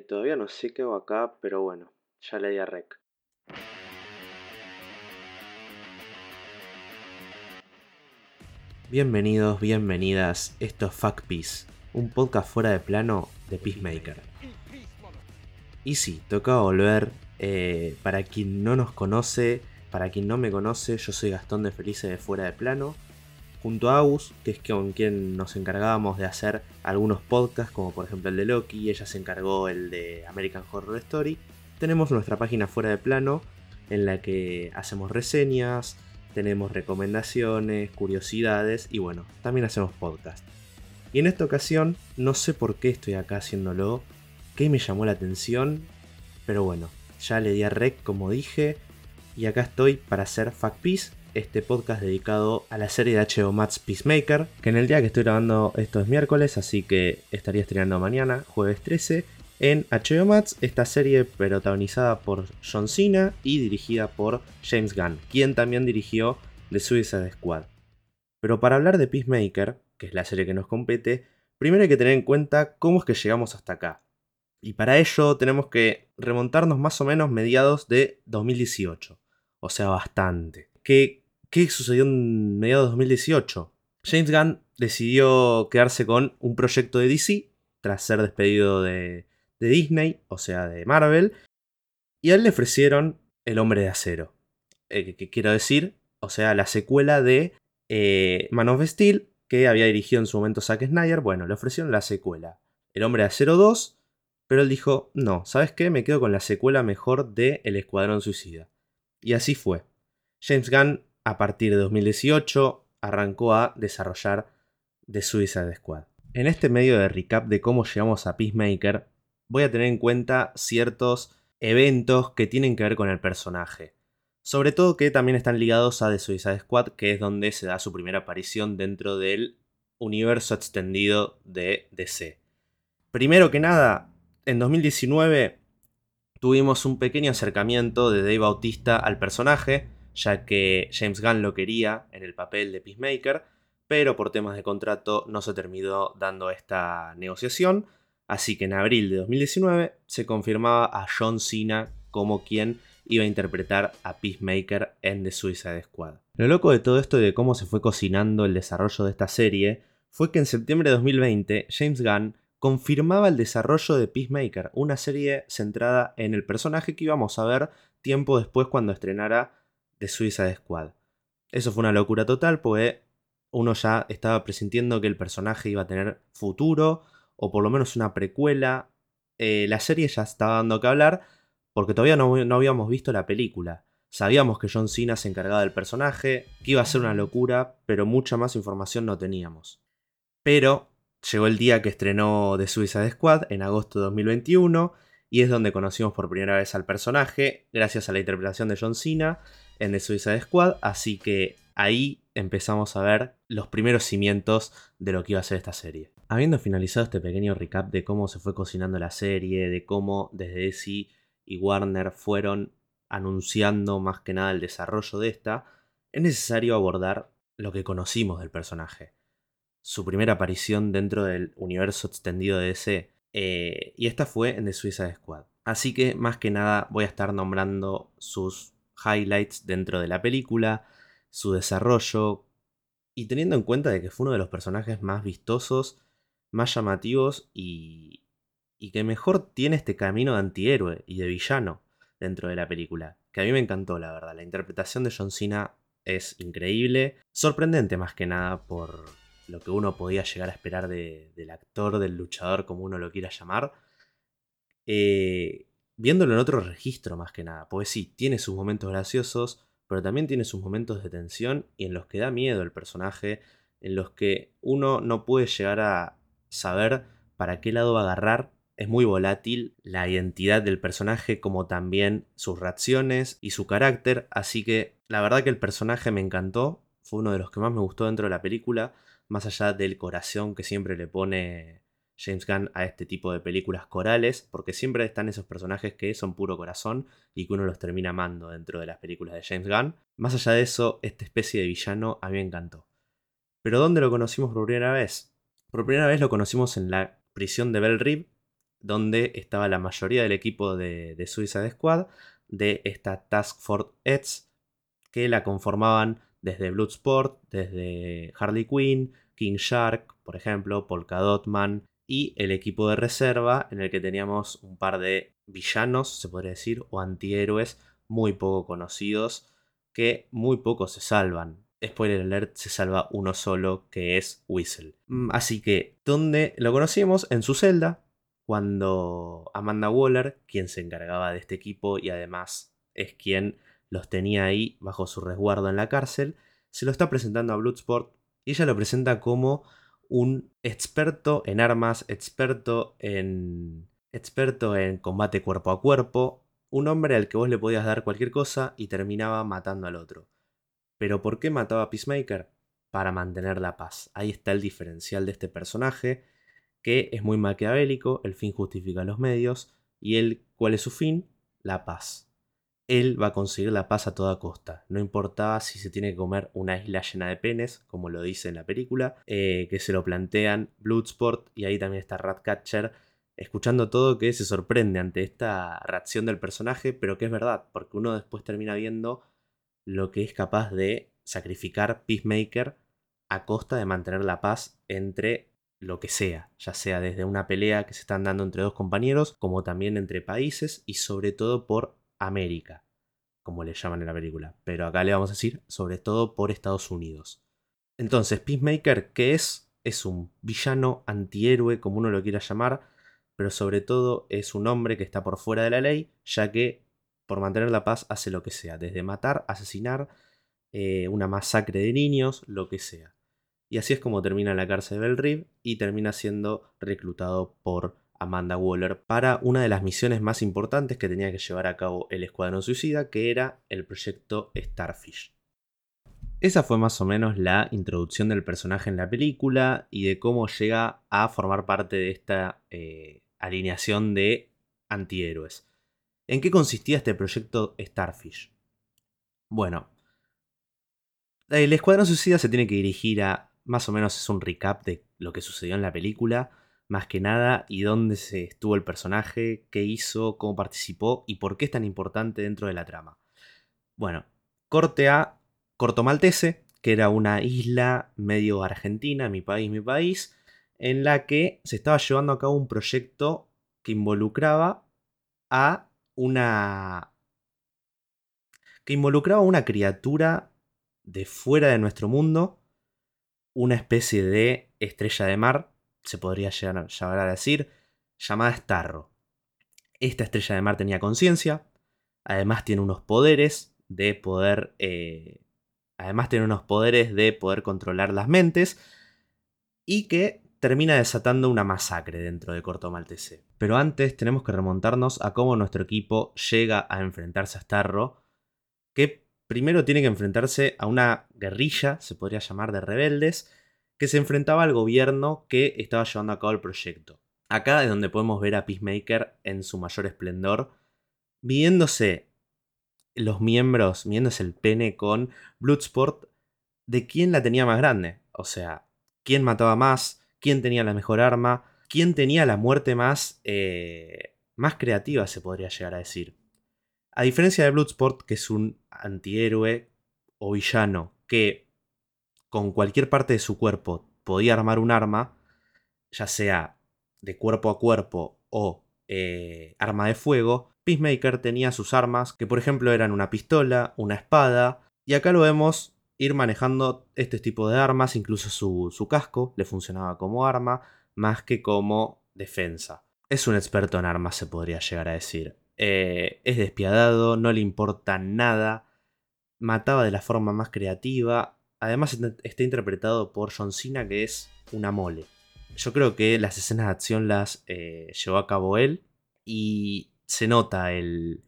Eh, todavía no sé qué hago acá, pero bueno, ya le di a rec. Bienvenidos, bienvenidas. Esto es Fuck Peace, un podcast fuera de plano de Peacemaker. Y sí, toca volver. eh, para quien no nos conoce, para quien no me conoce, yo soy Gastón de Felice de Fuera de Plano. Junto a Agus, que es con quien nos encargábamos de hacer algunos podcasts, como por ejemplo el de Loki, ella se encargó el de American Horror Story. Tenemos nuestra página Fuera de Plano, en la que hacemos reseñas, tenemos recomendaciones, curiosidades y bueno, también hacemos podcast. Y en esta ocasión, no sé por qué estoy acá haciéndolo, qué me llamó la atención, pero bueno, ya le di a rec como dije, y acá estoy para hacer Fact Peace, este podcast dedicado a la serie de HBO Max Peacemaker, que en el día que estoy grabando esto es miércoles, así que estaría estrenando mañana, jueves 13, en HBO Max, esta serie protagonizada por John Cena y dirigida por James Gunn, quien también dirigió The Suicide Squad. Pero para hablar de Peacemaker, que es la serie que nos compete, primero hay que tener en cuenta cómo es que llegamos hasta acá. Y para ello tenemos que remontarnos más o menos mediados de 2018. O sea, bastante. ¿Qué, qué sucedió en mediados de 2018? James Gunn decidió quedarse con un proyecto de DC tras ser despedido de, Disney, o sea, de Marvel. Y a él le ofrecieron El Hombre de Acero. Eh, que quiero decir, o sea, la secuela de eh, Man of Steel, que había dirigido en su momento Zack Snyder. Bueno, le ofrecieron la secuela. El Hombre de Acero 2. Pero él dijo, no, ¿sabes qué? Me quedo con la secuela mejor de El Escuadrón Suicida. Y así fue. James Gunn, a partir de 2018, arrancó a desarrollar The Suicide Squad. En este medio de recap de cómo llegamos a Peacemaker, voy a tener en cuenta ciertos eventos que tienen que ver con el personaje. Sobre todo que también están ligados a The Suicide Squad, que es donde se da su primera aparición dentro del universo extendido de DC. Primero que nada, en 2019 tuvimos un pequeño acercamiento de Dave Bautista al personaje, ya que James Gunn lo quería en el papel de Peacemaker, pero por temas de contrato no se terminó dando esta negociación, así que en abril de 2019 se confirmaba a John Cena como quien iba a interpretar a Peacemaker en The Suicide Squad. Lo loco de todo esto y de cómo se fue cocinando el desarrollo de esta serie fue que en septiembre de 2020 James Gunn confirmaba el desarrollo de Peacemaker, una serie centrada en el personaje que íbamos a ver tiempo después cuando estrenara The Suicide Squad. Eso fue una locura total, pues uno ya estaba presintiendo que el personaje iba a tener futuro, o por lo menos una precuela. Eh, la serie ya estaba dando que hablar, porque todavía no, no habíamos visto la película. Sabíamos que John Cena se encargaba del personaje, que iba a ser una locura, pero mucha más información no teníamos. Pero llegó el día que estrenó The Suicide Squad en agosto de 2021 y es donde conocimos por primera vez al personaje gracias a la interpretación de John Cena en The Suicide Squad, así que ahí empezamos a ver los primeros cimientos de lo que iba a ser esta serie. Habiendo finalizado este pequeño recap de cómo se fue cocinando la serie, de cómo desde DC y Warner fueron anunciando más que nada el desarrollo de esta, es necesario abordar lo que conocimos del personaje su primera aparición dentro del universo extendido de DC. Eh, y esta fue en The Suicide Squad. Así que más que nada voy a estar nombrando sus highlights dentro de la película, su desarrollo, y teniendo en cuenta de que fue uno de los personajes más vistosos, más llamativos y, que mejor tiene este camino de antihéroe y de villano dentro de la película. Que a mí me encantó, la verdad. La interpretación de John Cena es increíble, sorprendente más que nada por, lo que uno podía llegar a esperar de, del actor, del luchador, como uno lo quiera llamar. Eh, viéndolo en otro registro más que nada, porque sí, tiene sus momentos graciosos, pero también tiene sus momentos de tensión y en los que da miedo el personaje, en los que uno no puede llegar a saber para qué lado va a agarrar. Es muy volátil la identidad del personaje como también sus reacciones y su carácter, así que la verdad que el personaje me encantó, fue uno de los que más me gustó dentro de la película más allá del corazón que siempre le pone James Gunn a este tipo de películas corales, porque siempre están esos personajes que son puro corazón y que uno los termina amando dentro de las películas de James Gunn. Más allá de eso, esta especie de villano a mí me encantó. Pero ¿dónde lo conocimos por primera vez? Por primera vez lo conocimos en la prisión de Bell Rib, donde estaba la mayoría del equipo de, de Suicide Squad, de esta Task Force X, que la conformaban desde Bloodsport, desde Harley Quinn, King Shark, por ejemplo, Polka Dotman, y el equipo de reserva en el que teníamos un par de villanos, se podría decir, o antihéroes muy poco conocidos, que muy poco se salvan. Spoiler alert, se salva uno solo, que es Whistle. Mm, así que, ¿dónde lo conocimos? En su celda, cuando Amanda Waller, quien se encargaba de este equipo y además es quien los tenía ahí bajo su resguardo en la cárcel, se lo está presentando a Bloodsport y ella lo presenta como un experto en armas, experto en experto en combate cuerpo a cuerpo, un hombre al que vos le podías dar cualquier cosa y terminaba matando al otro. Pero ¿por qué mataba a Peacemaker? Para mantener la paz. Ahí está el diferencial de este personaje, que es muy maquiavélico, el fin justifica los medios, y él, ¿cuál es su fin? La paz. Él va a conseguir la paz a toda costa. No importaba si se tiene que comer una isla llena de penes, como lo dice en la película, eh, que se lo plantean Bloodsport y ahí también está Ratcatcher escuchando todo que se sorprende ante esta reacción del personaje, pero que es verdad, porque uno después termina viendo lo que es capaz de sacrificar Peacemaker a costa de mantener la paz entre lo que sea, ya sea desde una pelea que se están dando entre dos compañeros, como también entre países y sobre todo por América, como le llaman en la película, pero acá le vamos a decir sobre todo por Estados Unidos. Entonces, Peacemaker, ¿qué es? Es un villano antihéroe, como uno lo quiera llamar, pero sobre todo es un hombre que está por fuera de la ley, ya que por mantener la paz hace lo que sea, desde matar, asesinar, eh, una masacre de niños, lo que sea. Y así es como termina en la cárcel de Bell Rib y termina siendo reclutado por Amanda Waller para una de las misiones más importantes que tenía que llevar a cabo el Escuadrón Suicida, que era el proyecto Starfish. Esa fue más o menos la introducción del personaje en la película y de cómo llega a formar parte de esta eh, alineación de antihéroes. ¿En qué consistía este proyecto Starfish? Bueno, el Escuadrón Suicida se tiene que dirigir a, más o menos es un recap de lo que sucedió en la película, más que nada, y dónde se estuvo el personaje, qué hizo, cómo participó y por qué es tan importante dentro de la trama. Bueno, corte a Corto Maltese, que era una isla medio argentina, mi país, mi país, en la que se estaba llevando a cabo un proyecto que involucraba a una... que involucraba a una criatura de fuera de nuestro mundo, una especie de estrella de mar, se podría llegar a decir, llamada Starro. Esta estrella de mar tenía conciencia, además tiene unos poderes de poder... Eh, además tiene unos poderes de poder controlar las mentes y que termina desatando una masacre dentro de Corto Maltese. Pero antes tenemos que remontarnos a cómo nuestro equipo llega a enfrentarse a Starro, que primero tiene que enfrentarse a una guerrilla, se podría llamar de rebeldes, que se enfrentaba al gobierno que estaba llevando a cabo el proyecto. Acá es donde podemos ver a Peacemaker en su mayor esplendor, viéndose los miembros, viéndose el pene con Bloodsport de quién la tenía más grande. O sea, quién mataba más, quién tenía la mejor arma, quién tenía la muerte más, eh, más creativa, se podría llegar a decir. A diferencia de Bloodsport, que es un antihéroe o villano que con cualquier parte de su cuerpo podía armar un arma, ya sea de cuerpo a cuerpo o eh, arma de fuego, Peacemaker tenía sus armas, que por ejemplo eran una pistola, una espada, y acá lo vemos ir manejando este tipo de armas, incluso su, casco le funcionaba como arma, más que como defensa. Es un experto en armas, se podría llegar a decir. Eh, es despiadado, no le importa nada, mataba de la forma más creativa. Además está interpretado por John Cena, que es una mole. Yo creo que las escenas de acción las eh, llevó a cabo él y se nota el,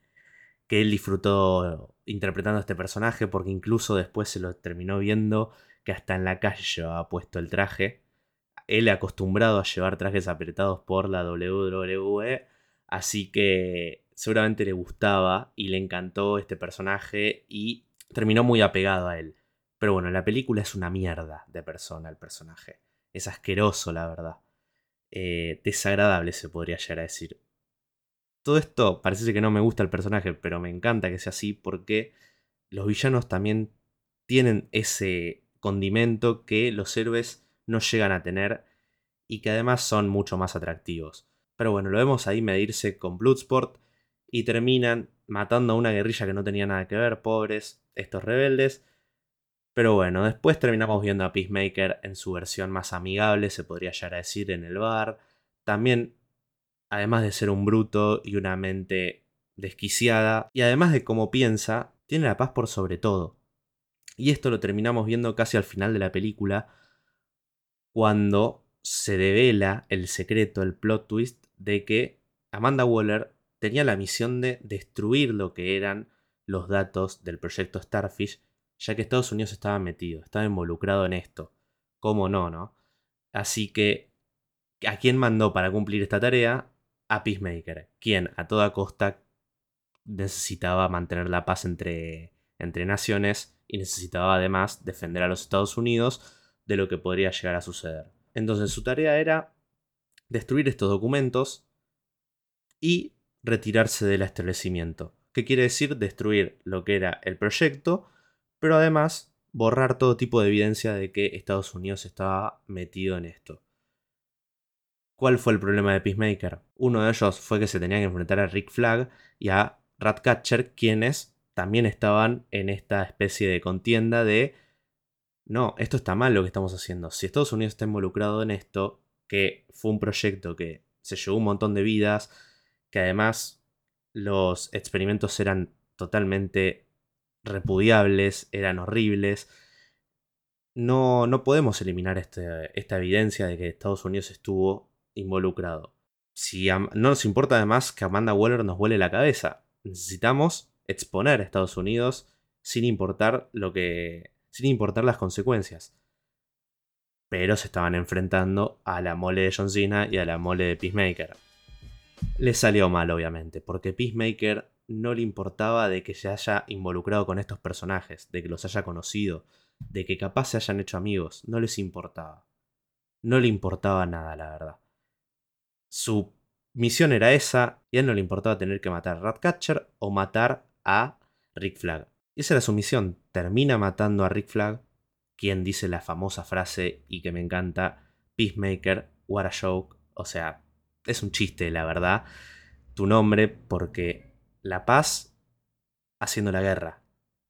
que él disfrutó interpretando a este personaje, porque incluso después se lo terminó viendo que hasta en la calle llevaba puesto el traje. Él acostumbrado a llevar trajes apretados por la WWE, así que seguramente le gustaba y le encantó este personaje y terminó muy apegado a él. Pero bueno, la película es una mierda de persona el personaje. Es asqueroso, la verdad. eh, desagradable, se podría llegar a decir. Todo esto parece que no me gusta el personaje, pero me encanta que sea así porque los villanos también tienen ese condimento que los héroes no llegan a tener y que además son mucho más atractivos. Pero bueno, lo vemos ahí medirse con Bloodsport y terminan matando a una guerrilla que no tenía nada que ver, pobres, estos rebeldes. Pero bueno, después terminamos viendo a Peacemaker en su versión más amigable, se podría llegar a decir, en el bar. También, además de ser un bruto y una mente desquiciada, y además de cómo piensa, tiene la paz por sobre todo. Y esto lo terminamos viendo casi al final de la película, cuando se devela el secreto, el plot twist de que Amanda Waller tenía la misión de destruir lo que eran los datos del proyecto Starfish, ya que Estados Unidos estaba metido, estaba involucrado en esto. ¿Cómo no, no? Así que, ¿a quién mandó para cumplir esta tarea? A Peacemaker, quien a toda costa necesitaba mantener la paz entre, entre naciones y necesitaba además defender a los Estados Unidos de lo que podría llegar a suceder. Entonces su tarea era destruir estos documentos y retirarse del establecimiento. ¿Qué quiere decir? Destruir lo que era el proyecto, pero además borrar todo tipo de evidencia de que Estados Unidos estaba metido en esto. ¿Cuál fue el problema de Peacemaker? Uno de ellos fue que se tenía que enfrentar a Rick Flag y a Ratcatcher, quienes también estaban en esta especie de contienda de no, esto está mal lo que estamos haciendo. Si Estados Unidos está involucrado en esto, que fue un proyecto que se llevó un montón de vidas, que además los experimentos eran totalmente repudiables, eran horribles. No, no podemos eliminar este, esta evidencia de que Estados Unidos estuvo involucrado. Si no nos importa además que Amanda Waller nos vuele la cabeza. Necesitamos exponer a Estados Unidos sin importar lo que. sin importar las consecuencias. Pero se estaban enfrentando a la mole de John Cena y a la mole de Peacemaker. Le salió mal, obviamente, porque Peacemaker no le importaba de que se haya involucrado con estos personajes, de que los haya conocido, de que capaz se hayan hecho amigos, no les importaba. No le importaba nada, la verdad. Su misión era esa, y a él no le importaba tener que matar a Ratcatcher o matar a Rick Flag. esa era su misión. Termina matando a Rick Flag, quien dice la famosa frase y que me encanta, Peacemaker, what a joke. O sea, es un chiste, la verdad, tu nombre, porque la paz haciendo la guerra.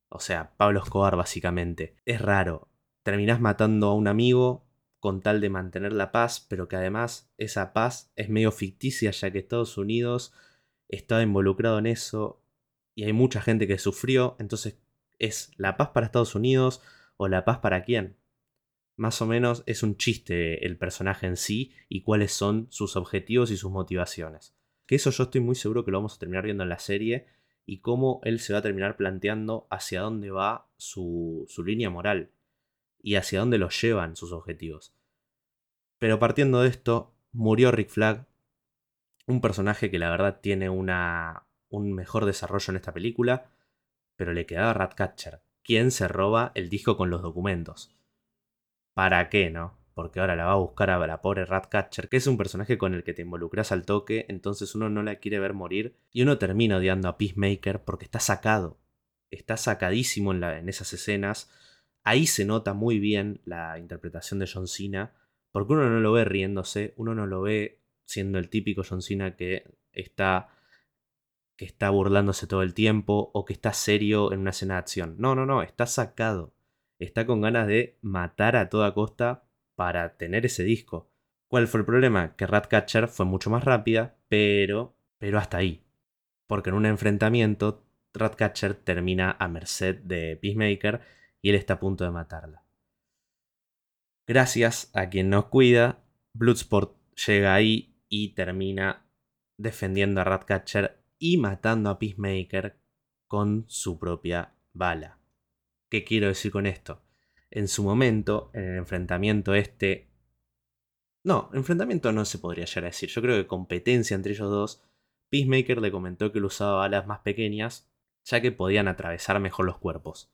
O sea, Pablo Escobar básicamente. Es raro. Terminás matando a un amigo con tal de mantener la paz, pero que además esa paz es medio ficticia ya que Estados Unidos estaba involucrado en eso y hay mucha gente que sufrió, entonces es la paz para Estados Unidos o la paz para quién más o menos es un chiste el personaje en sí y cuáles son sus objetivos y sus motivaciones. Que eso yo estoy muy seguro que lo vamos a terminar viendo en la serie y cómo él se va a terminar planteando hacia dónde va su, su línea moral y hacia dónde lo llevan sus objetivos. Pero partiendo de esto, murió Rick Flag, un personaje que la verdad tiene una, un mejor desarrollo en esta película, pero le quedaba Ratcatcher, quien se roba el disco con los documentos. ¿Para qué, no? Porque ahora la va a buscar a la pobre Ratcatcher, que es un personaje con el que te involucras al toque, entonces uno no la quiere ver morir y uno termina odiando a Peacemaker porque está sacado. Está sacadísimo en, en esas escenas. Ahí se nota muy bien la interpretación de John Cena, porque uno no lo ve riéndose, uno no lo ve siendo el típico John Cena que está que está burlándose todo el tiempo o que está serio en una escena de acción. No, no, no, está sacado está con ganas de matar a toda costa para tener ese disco. ¿Cuál fue el problema? Que Ratcatcher fue mucho más rápida, pero, pero hasta ahí. Porque en un enfrentamiento, Ratcatcher termina a merced de Peacemaker y él está a punto de matarla. Gracias a quien nos cuida, Bloodsport llega ahí y termina defendiendo a Ratcatcher y matando a Peacemaker con su propia bala. ¿Qué quiero decir con esto? En su momento, en el enfrentamiento este... No, enfrentamiento no se podría llegar a decir. Yo creo que competencia entre ellos dos. Peacemaker le comentó que él usaba balas más pequeñas, ya que podían atravesar mejor los cuerpos.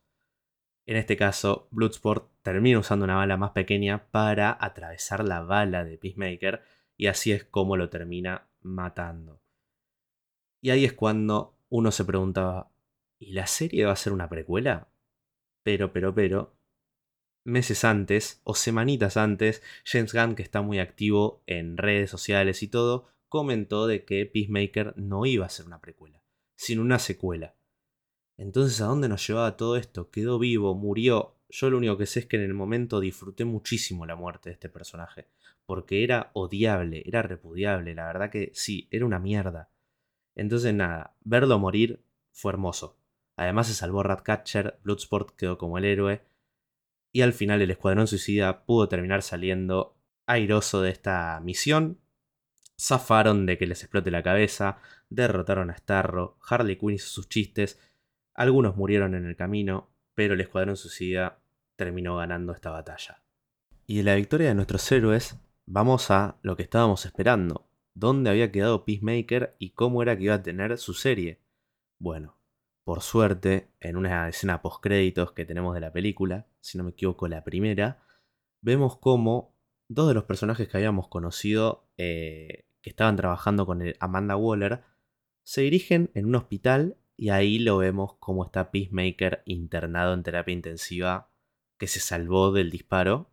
En este caso, Bloodsport termina usando una bala más pequeña para atravesar la bala de Peacemaker y así es como lo termina matando. Y ahí es cuando uno se preguntaba, ¿y la serie va a ser una precuela? Pero, pero, pero, meses antes o semanitas antes, James Gunn, que está muy activo en redes sociales y todo, comentó de que Peacemaker no iba a ser una precuela, sino una secuela. Entonces, ¿a dónde nos llevaba todo esto? Quedó vivo, murió. Yo lo único que sé es que en el momento disfruté muchísimo la muerte de este personaje, porque era odiable, era repudiable, la verdad que sí, era una mierda. Entonces, nada, verlo morir fue hermoso. Además se salvó Ratcatcher, Bloodsport quedó como el héroe, y al final el Escuadrón Suicida pudo terminar saliendo airoso de esta misión. Zafaron de que les explote la cabeza, derrotaron a Starro, Harley Quinn hizo sus chistes, algunos murieron en el camino, pero el Escuadrón Suicida terminó ganando esta batalla. Y de la victoria de nuestros héroes, vamos a lo que estábamos esperando. ¿Dónde había quedado Peacemaker y cómo era que iba a tener su serie? Bueno, por suerte, en una escena post-créditos que tenemos de la película, si no me equivoco, la primera, vemos cómo dos de los personajes que habíamos conocido, eh, que estaban trabajando con Amanda Waller, se dirigen en un hospital y ahí lo vemos cómo está Peacemaker internado en terapia intensiva, que se salvó del disparo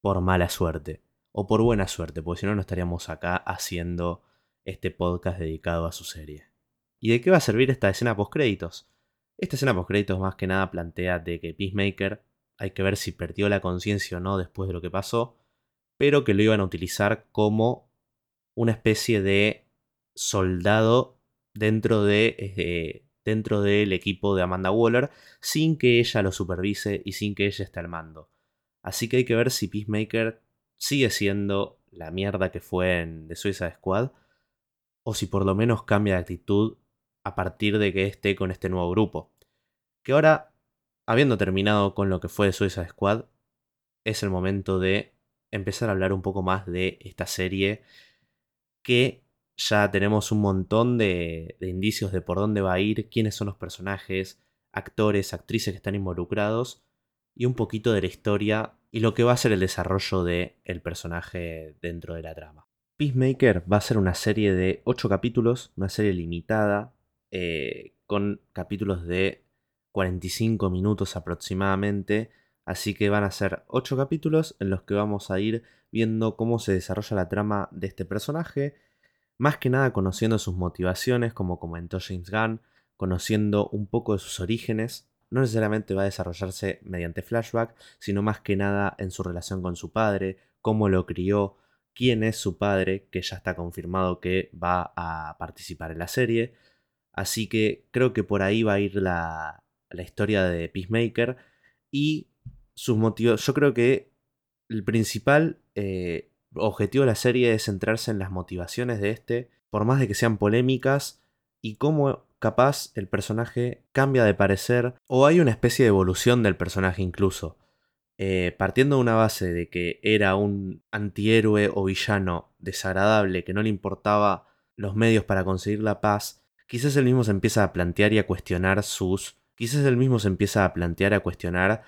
por mala suerte, o por buena suerte, porque si no, no estaríamos acá haciendo este podcast dedicado a su serie. ¿Y de qué va a servir esta escena post-créditos? Esta escena post-créditos más que nada plantea de que Peacemaker hay que ver si perdió la conciencia o no después de lo que pasó, pero que lo iban a utilizar como una especie de soldado dentro, de, eh, dentro del equipo de Amanda Waller sin que ella lo supervise y sin que ella esté al mando. Así que hay que ver si Peacemaker sigue siendo la mierda que fue en The Suicide Squad o si por lo menos cambia de actitud a partir de que esté con este nuevo grupo. Que ahora, habiendo terminado con lo que fue Suicide Squad, es el momento de empezar a hablar un poco más de esta serie que ya tenemos un montón de, de, indicios de por dónde va a ir, quiénes son los personajes, actores, actrices que están involucrados y un poquito de la historia y lo que va a ser el desarrollo del el personaje dentro de la trama. Peacemaker va a ser una serie de 8 capítulos, una serie limitada, eh, con capítulos de 45 minutos aproximadamente. Así que van a ser 8 capítulos en los que vamos a ir viendo cómo se desarrolla la trama de este personaje. Más que nada conociendo sus motivaciones, como comentó James Gunn, conociendo un poco de sus orígenes. No necesariamente va a desarrollarse mediante flashback, sino más que nada en su relación con su padre, cómo lo crió, quién es su padre, que ya está confirmado que va a participar en la serie. Así que creo que por ahí va a ir la, historia de Peacemaker y sus motivos. Yo creo que el principal eh, objetivo de la serie es centrarse en las motivaciones de este, por más de que sean polémicas, y cómo capaz el personaje cambia de parecer o hay una especie de evolución del personaje incluso. Eh, partiendo de una base de que era un antihéroe o villano desagradable que no le importaba los medios para conseguir la paz, quizás él mismo se empieza a plantear y a cuestionar sus... Quizás él mismo se empieza a plantear, a cuestionar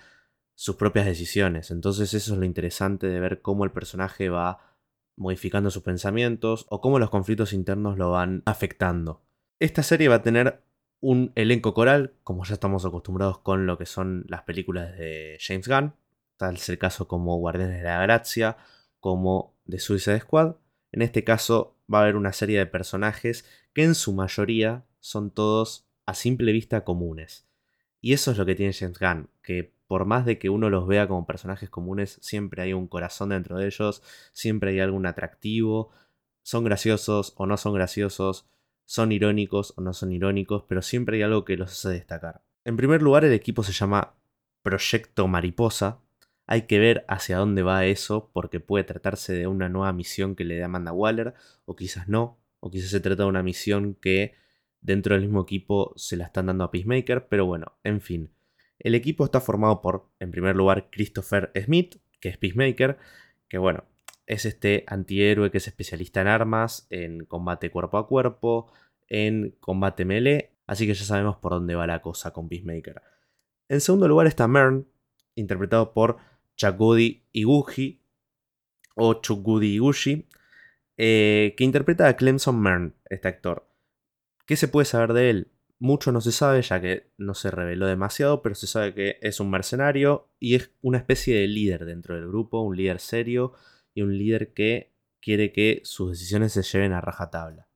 sus propias decisiones. Entonces eso es lo interesante de ver cómo el personaje va modificando sus pensamientos o cómo los conflictos internos lo van afectando. Esta serie va a tener un elenco coral, como ya estamos acostumbrados con lo que son las películas de James Gunn, tal es el caso como Guardianes de la Gracia, como The Suicide Squad. En este caso va a haber una serie de personajes que en su mayoría son todos a simple vista comunes. Y eso es lo que tiene James Gunn, que por más de que uno los vea como personajes comunes, siempre hay un corazón dentro de ellos, siempre hay algún atractivo, son graciosos o no son graciosos, son irónicos o no son irónicos, pero siempre hay algo que los hace destacar. En primer lugar, el equipo se llama Proyecto Mariposa. Hay que ver hacia dónde va eso, porque puede tratarse de una nueva misión que le dé Amanda Waller, o quizás no o quizás se trata de una misión que dentro del mismo equipo se la están dando a Peacemaker, pero bueno, en fin. El equipo está formado por, en primer lugar, Christopher Smith, que es Peacemaker, que bueno, es este antihéroe que es especialista en armas, en combate cuerpo a cuerpo, en combate melee, así que ya sabemos por dónde va la cosa con Peacemaker. En segundo lugar está Mern, interpretado por Chakudi Iguchi, o Chukudi Iguchi, eh, que interpreta a Clemson Mern, este actor. ¿Qué se puede saber de él? Mucho no se sabe, ya que no se reveló demasiado, pero se sabe que es un mercenario y es una especie de líder dentro del grupo, un líder serio y un líder que quiere que sus decisiones se lleven a rajatabla.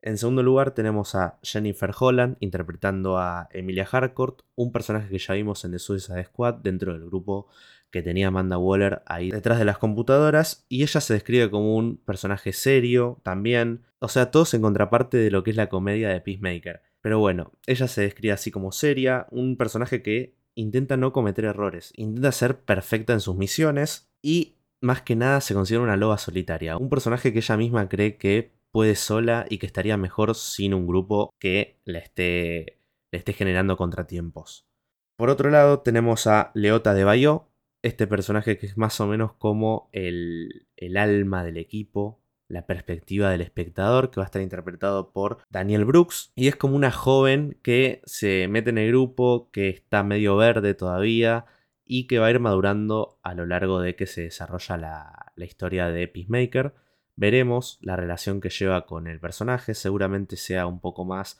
En segundo lugar tenemos a Jennifer Holland interpretando a Emilia Harcourt, un personaje que ya vimos en The Suicide Squad dentro del grupo que tenía Amanda Waller ahí detrás de las computadoras y ella se describe como un personaje serio también, o sea, todo en contraparte de lo que es la comedia de Peacemaker. Pero bueno, ella se describe así como seria, un personaje que intenta no cometer errores, intenta ser perfecta en sus misiones y más que nada se considera una loba solitaria, un personaje que ella misma cree que puede sola y que estaría mejor sin un grupo que le esté, le esté generando contratiempos. Por otro lado, tenemos a Leota de Bayo, este personaje que es más o menos como el, el alma del equipo, la perspectiva del espectador, que va a estar interpretado por Daniel Brooks. Y es como una joven que se mete en el grupo, que está medio verde todavía y que va a ir madurando a lo largo de que se desarrolla la, la historia de Peacemaker. Veremos la relación que lleva con el personaje, seguramente sea un poco más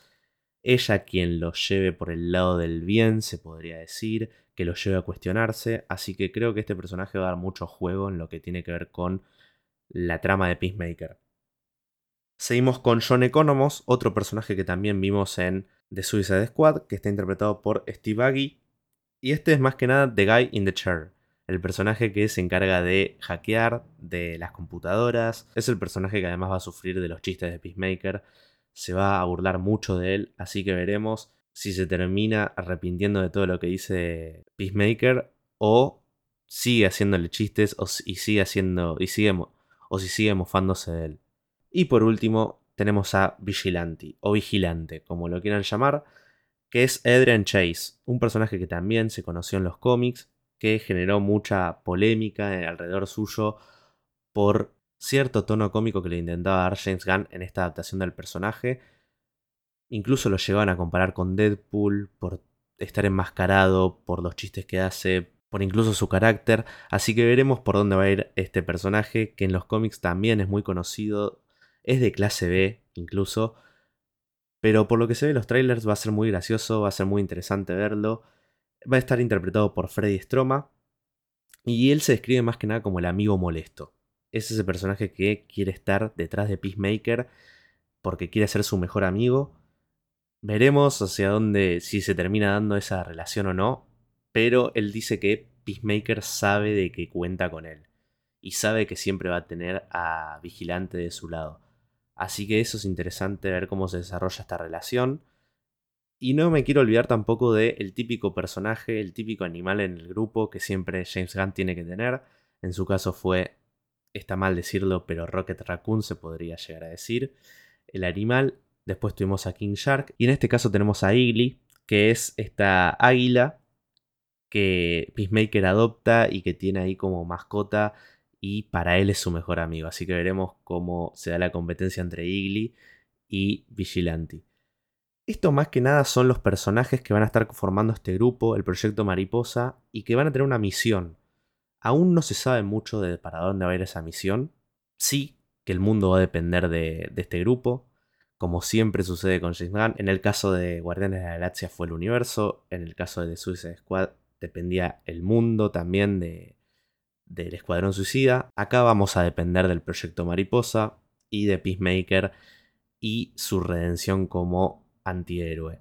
ella quien lo lleve por el lado del bien, se podría decir, que lo lleve a cuestionarse, así que creo que este personaje va a dar mucho juego en lo que tiene que ver con la trama de Peacemaker. Seguimos con John Economos, otro personaje que también vimos en The Suicide Squad, que está interpretado por Steve Aggie, y este es más que nada The Guy in the Chair el personaje que se encarga de hackear de las computadoras. Es el personaje que además va a sufrir de los chistes de Peacemaker. Se va a burlar mucho de él, así que veremos si se termina arrepintiendo de todo lo que dice Peacemaker o sigue haciéndole chistes o, y sigue haciendo o si sigue mofándose de él. Y por último tenemos a Vigilante o Vigilante, como lo quieran llamar, que es Adrian Chase, un personaje que también se conoció en los cómics, que generó mucha polémica alrededor suyo por cierto tono cómico que le intentaba dar James Gunn en esta adaptación del personaje. Incluso lo llevaban a comparar con Deadpool por estar enmascarado, por los chistes que hace, por incluso su carácter. Así que veremos por dónde va a ir este personaje, que en los cómics también es muy conocido, es de clase B incluso. Pero por lo que se ve en los trailers va a ser muy gracioso, va a ser muy interesante verlo va a estar interpretado por Freddy Stroma. Y él se describe más que nada como el amigo molesto. Es ese personaje que quiere estar detrás de Peacemaker porque quiere ser su mejor amigo. Veremos hacia dónde, si se termina dando esa relación o no. Pero él dice que Peacemaker sabe de que cuenta con él. Y sabe que siempre va a tener a Vigilante de su lado. Así que eso es interesante ver cómo se desarrolla esta relación. Y no me quiero olvidar tampoco del el típico personaje, el típico animal en el grupo que siempre James Gunn tiene que tener. En su caso fue, está mal decirlo, pero Rocket Raccoon se podría llegar a decir. El animal. Después tuvimos a King Shark. Y en este caso tenemos a Igly, que es esta águila que Peacemaker adopta y que tiene ahí como mascota. Y para él es su mejor amigo. Así que veremos cómo se da la competencia entre Igly y Vigilante. Esto más que nada son los personajes que van a estar formando este grupo, el proyecto Mariposa, y que van a tener una misión. Aún no se sabe mucho de para dónde va a ir esa misión. Sí que el mundo va a depender de, este grupo, como siempre sucede con James Gunn. En el caso de Guardianes de la Galaxia fue el universo, en el caso de The Suicide Squad dependía el mundo también de, del Escuadrón Suicida. Acá vamos a depender del proyecto Mariposa y de Peacemaker y su redención como antihéroe.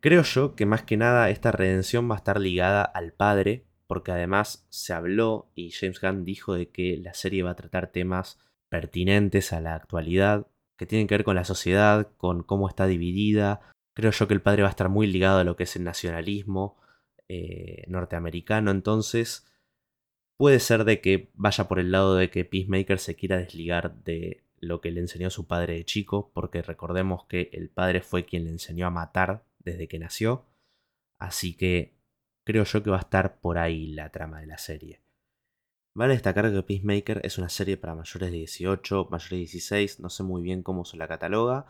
Creo yo que más que nada esta redención va a estar ligada al padre, porque además se habló y James Gunn dijo de que la serie va a tratar temas pertinentes a la actualidad, que tienen que ver con la sociedad, con cómo está dividida. Creo yo que el padre va a estar muy ligado a lo que es el nacionalismo eh, norteamericano, entonces puede ser de que vaya por el lado de que Peacemaker se quiera desligar de lo que le enseñó su padre de chico, porque recordemos que el padre fue quien le enseñó a matar desde que nació, así que creo yo que va a estar por ahí la trama de la serie. Vale destacar que Peacemaker es una serie para mayores de 18, mayores de 16, no sé muy bien cómo se la cataloga,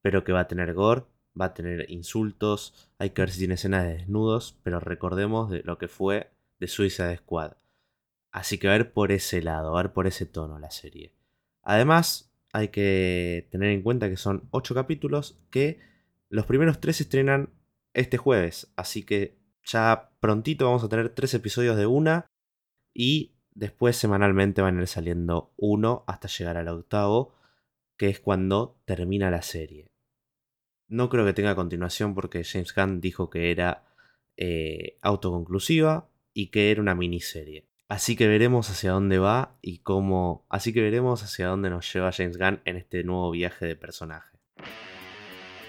pero que va a tener gore, va a tener insultos, hay que ver si tiene escenas de desnudos, pero recordemos de lo que fue de Suicide Squad. Así que a ver por ese lado, a ver por ese tono la serie. Además, hay que tener en cuenta que son 8 capítulos que los primeros 3 se estrenan este jueves, así que ya prontito vamos a tener 3 episodios de una y después semanalmente van a ir saliendo uno hasta llegar al octavo, que es cuando termina la serie. No creo que tenga continuación porque James Gunn dijo que era eh, autoconclusiva y que era una miniserie. Así que veremos hacia dónde va y cómo. Así que veremos hacia dónde nos lleva James Gunn en este nuevo viaje de personaje.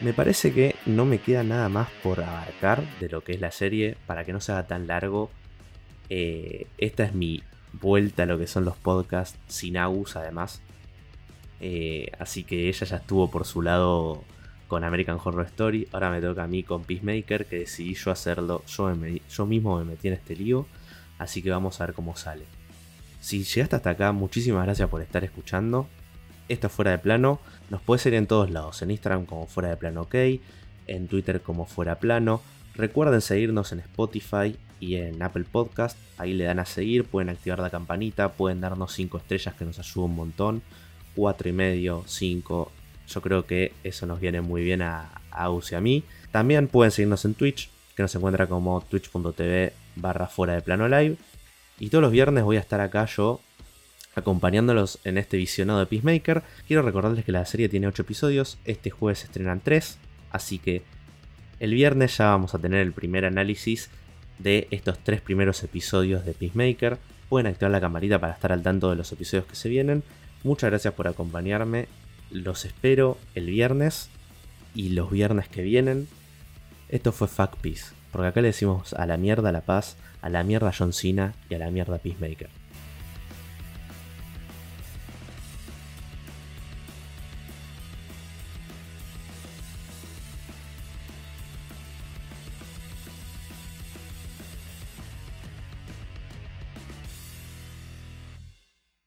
Me parece que no me queda nada más por abarcar de lo que es la serie para que no se haga tan largo. Eh, esta es mi vuelta a lo que son los podcasts sin Agus, además. Eh, así que ella ya estuvo por su lado con American Horror Story. Ahora me toca a mí con Peacemaker, que decidí yo hacerlo. Yo, yo mismo me metí en este lío. Así que vamos a ver cómo sale. Si llegaste hasta acá, muchísimas gracias por estar escuchando. Esto fuera de plano. Nos puede ser en todos lados. En Instagram como fuera de plano ok. En Twitter como fuera plano. Recuerden seguirnos en Spotify y en Apple Podcast. Ahí le dan a seguir. Pueden activar la campanita. Pueden darnos 5 estrellas que nos ayuda un montón. 4 y medio, 5, yo creo que eso nos viene muy bien a, a y a mí. También pueden seguirnos en Twitch, que nos encuentra como twitch.tv barra fuera de plano live. Y todos los viernes voy a estar acá yo acompañándolos en este visionado de Peacemaker. Quiero recordarles que la serie tiene 8 episodios, este jueves se estrenan 3, así que el viernes ya vamos a tener el primer análisis de estos 3 primeros episodios de Peacemaker. Pueden activar la campanita para estar al tanto de los episodios que se vienen. Muchas gracias por acompañarme los espero el viernes y los viernes que vienen. Esto fue Fuck Peace, porque acá le decimos a la mierda La Paz, a la mierda John Cena y a la mierda Peacemaker.